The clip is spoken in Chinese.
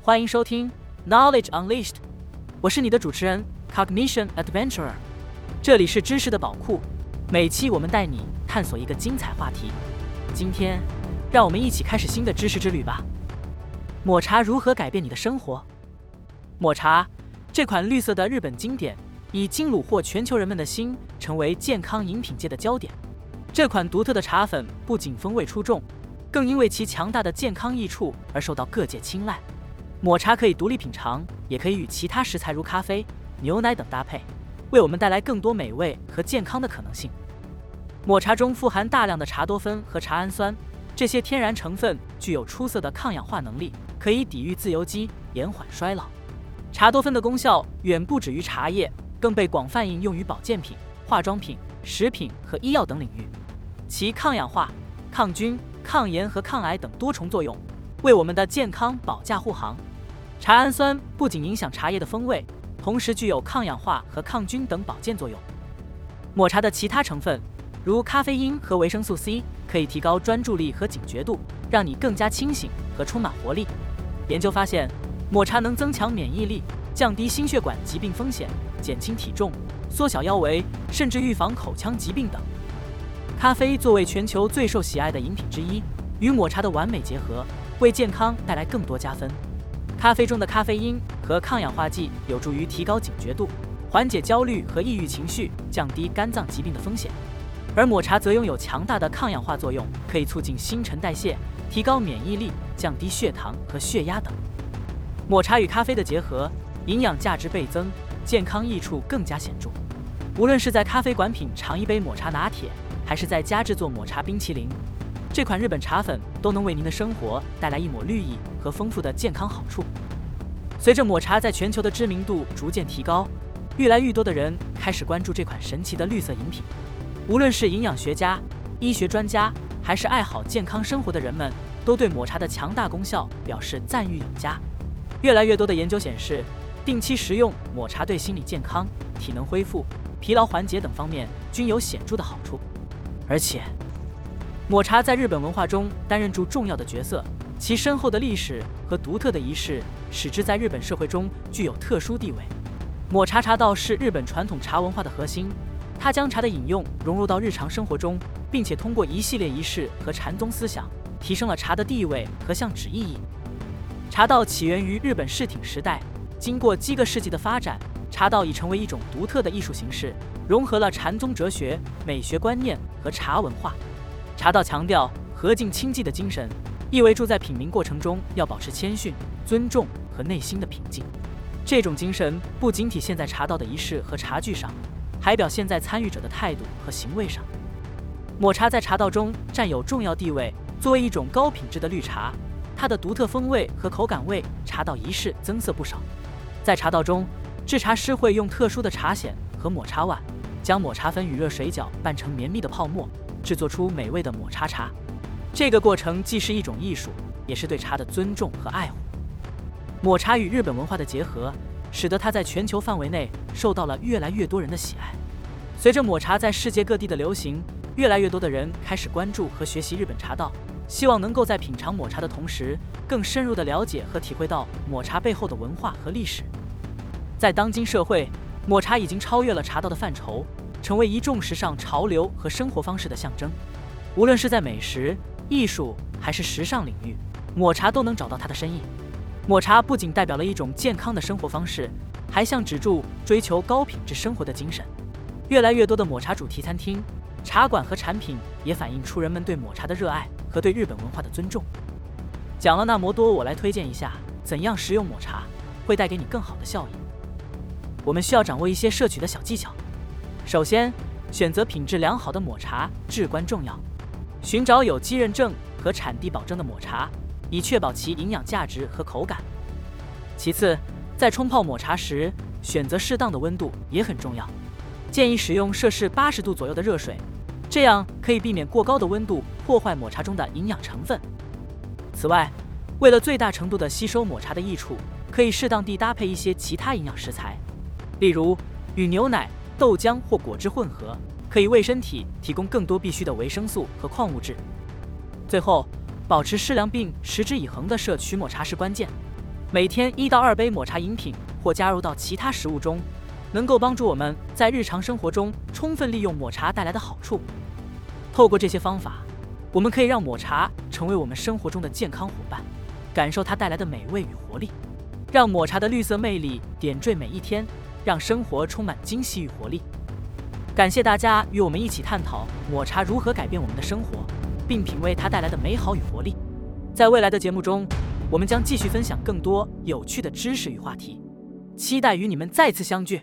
欢迎收听 Knowledge Unleashed，我是你的主持人 Cognition Adventurer，这里是知识的宝库，每期我们带你探索一个精彩话题。今天，让我们一起开始新的知识之旅吧。抹茶如何改变你的生活？抹茶这款绿色的日本经典，已经虏获全球人们的心，成为健康饮品界的焦点。这款独特的茶粉不仅风味出众，更因为其强大的健康益处而受到各界青睐。抹茶可以独立品尝，也可以与其他食材如咖啡、牛奶等搭配，为我们带来更多美味和健康的可能性。抹茶中富含大量的茶多酚和茶氨酸，这些天然成分具有出色的抗氧化能力，可以抵御自由基，延缓衰老。茶多酚的功效远不止于茶叶，更被广泛应用于保健品、化妆品、食品和医药等领域。其抗氧化、抗菌、抗炎和抗癌等多重作用，为我们的健康保驾护航。茶氨酸不仅影响茶叶的风味，同时具有抗氧化和抗菌等保健作用。抹茶的其他成分，如咖啡因和维生素 C，可以提高专注力和警觉度，让你更加清醒和充满活力。研究发现，抹茶能增强免疫力，降低心血管疾病风险，减轻体重，缩小腰围，甚至预防口腔疾病等。咖啡作为全球最受喜爱的饮品之一，与抹茶的完美结合，为健康带来更多加分。咖啡中的咖啡因和抗氧化剂有助于提高警觉度，缓解焦虑和抑郁情绪，降低肝脏疾病的风险。而抹茶则拥有强大的抗氧化作用，可以促进新陈代谢，提高免疫力，降低血糖和血压等。抹茶与咖啡的结合，营养价值倍增，健康益处更加显著。无论是在咖啡馆品尝一杯抹茶拿铁，还是在家制作抹茶冰淇淋。这款日本茶粉都能为您的生活带来一抹绿意和丰富的健康好处。随着抹茶在全球的知名度逐渐提高，越来越多的人开始关注这款神奇的绿色饮品。无论是营养学家、医学专家，还是爱好健康生活的人们，都对抹茶的强大功效表示赞誉有加。越来越多的研究显示，定期食用抹茶对心理健康、体能恢复、疲劳缓解等方面均有显著的好处，而且。抹茶在日本文化中担任住重要的角色，其深厚的历史和独特的仪式使之在日本社会中具有特殊地位。抹茶茶道是日本传统茶文化的核心，它将茶的饮用融入到日常生活中，并且通过一系列仪式和禅宗思想，提升了茶的地位和象徵意义。茶道起源于日本室町时代，经过几个世纪的发展，茶道已成为一种独特的艺术形式，融合了禅宗哲学、美学观念和茶文化。茶道强调和敬清寂的精神，意味住在品茗过程中要保持谦逊、尊重和内心的平静。这种精神不仅体现在茶道的仪式和茶具上，还表现在参与者的态度和行为上。抹茶在茶道中占有重要地位，作为一种高品质的绿茶，它的独特风味和口感为茶道仪式增色不少。在茶道中，制茶师会用特殊的茶筅和抹茶碗，将抹茶粉与热水搅拌成绵密的泡沫。制作出美味的抹茶茶，这个过程既是一种艺术，也是对茶的尊重和爱护。抹茶与日本文化的结合，使得它在全球范围内受到了越来越多人的喜爱。随着抹茶在世界各地的流行，越来越多的人开始关注和学习日本茶道，希望能够在品尝抹茶的同时，更深入的了解和体会到抹茶背后的文化和历史。在当今社会，抹茶已经超越了茶道的范畴。成为一众时尚潮流和生活方式的象征，无论是在美食、艺术还是时尚领域，抹茶都能找到它的身影。抹茶不仅代表了一种健康的生活方式，还象指住追求高品质生活的精神。越来越多的抹茶主题餐厅、茶馆和产品也反映出人们对抹茶的热爱和对日本文化的尊重。讲了那么多，我来推荐一下怎样食用抹茶会带给你更好的效益。我们需要掌握一些摄取的小技巧。首先，选择品质良好的抹茶至关重要。寻找有机认证和产地保证的抹茶，以确保其营养价值和口感。其次，在冲泡抹茶时，选择适当的温度也很重要。建议使用摄氏八十度左右的热水，这样可以避免过高的温度破坏抹茶中的营养成分。此外，为了最大程度地吸收抹茶的益处，可以适当地搭配一些其他营养食材，例如与牛奶、豆浆或果汁混合，可以为身体提供更多必需的维生素和矿物质。最后，保持适量并持之以恒的摄取抹茶是关键。每天一到二杯抹茶饮品，或加入到其他食物中，能够帮助我们在日常生活中充分利用抹茶带来的好处。透过这些方法，我们可以让抹茶成为我们生活中的健康伙伴，感受它带来的美味与活力。让抹茶的绿色魅力点缀每一天，让生活充满惊喜与活力。感谢大家与我们一起探讨抹茶如何改变我们的生活，并品味它带来的美好与活力。在未来的节目中，我们将继续分享更多有趣的知识与话题，期待与你们再次相聚。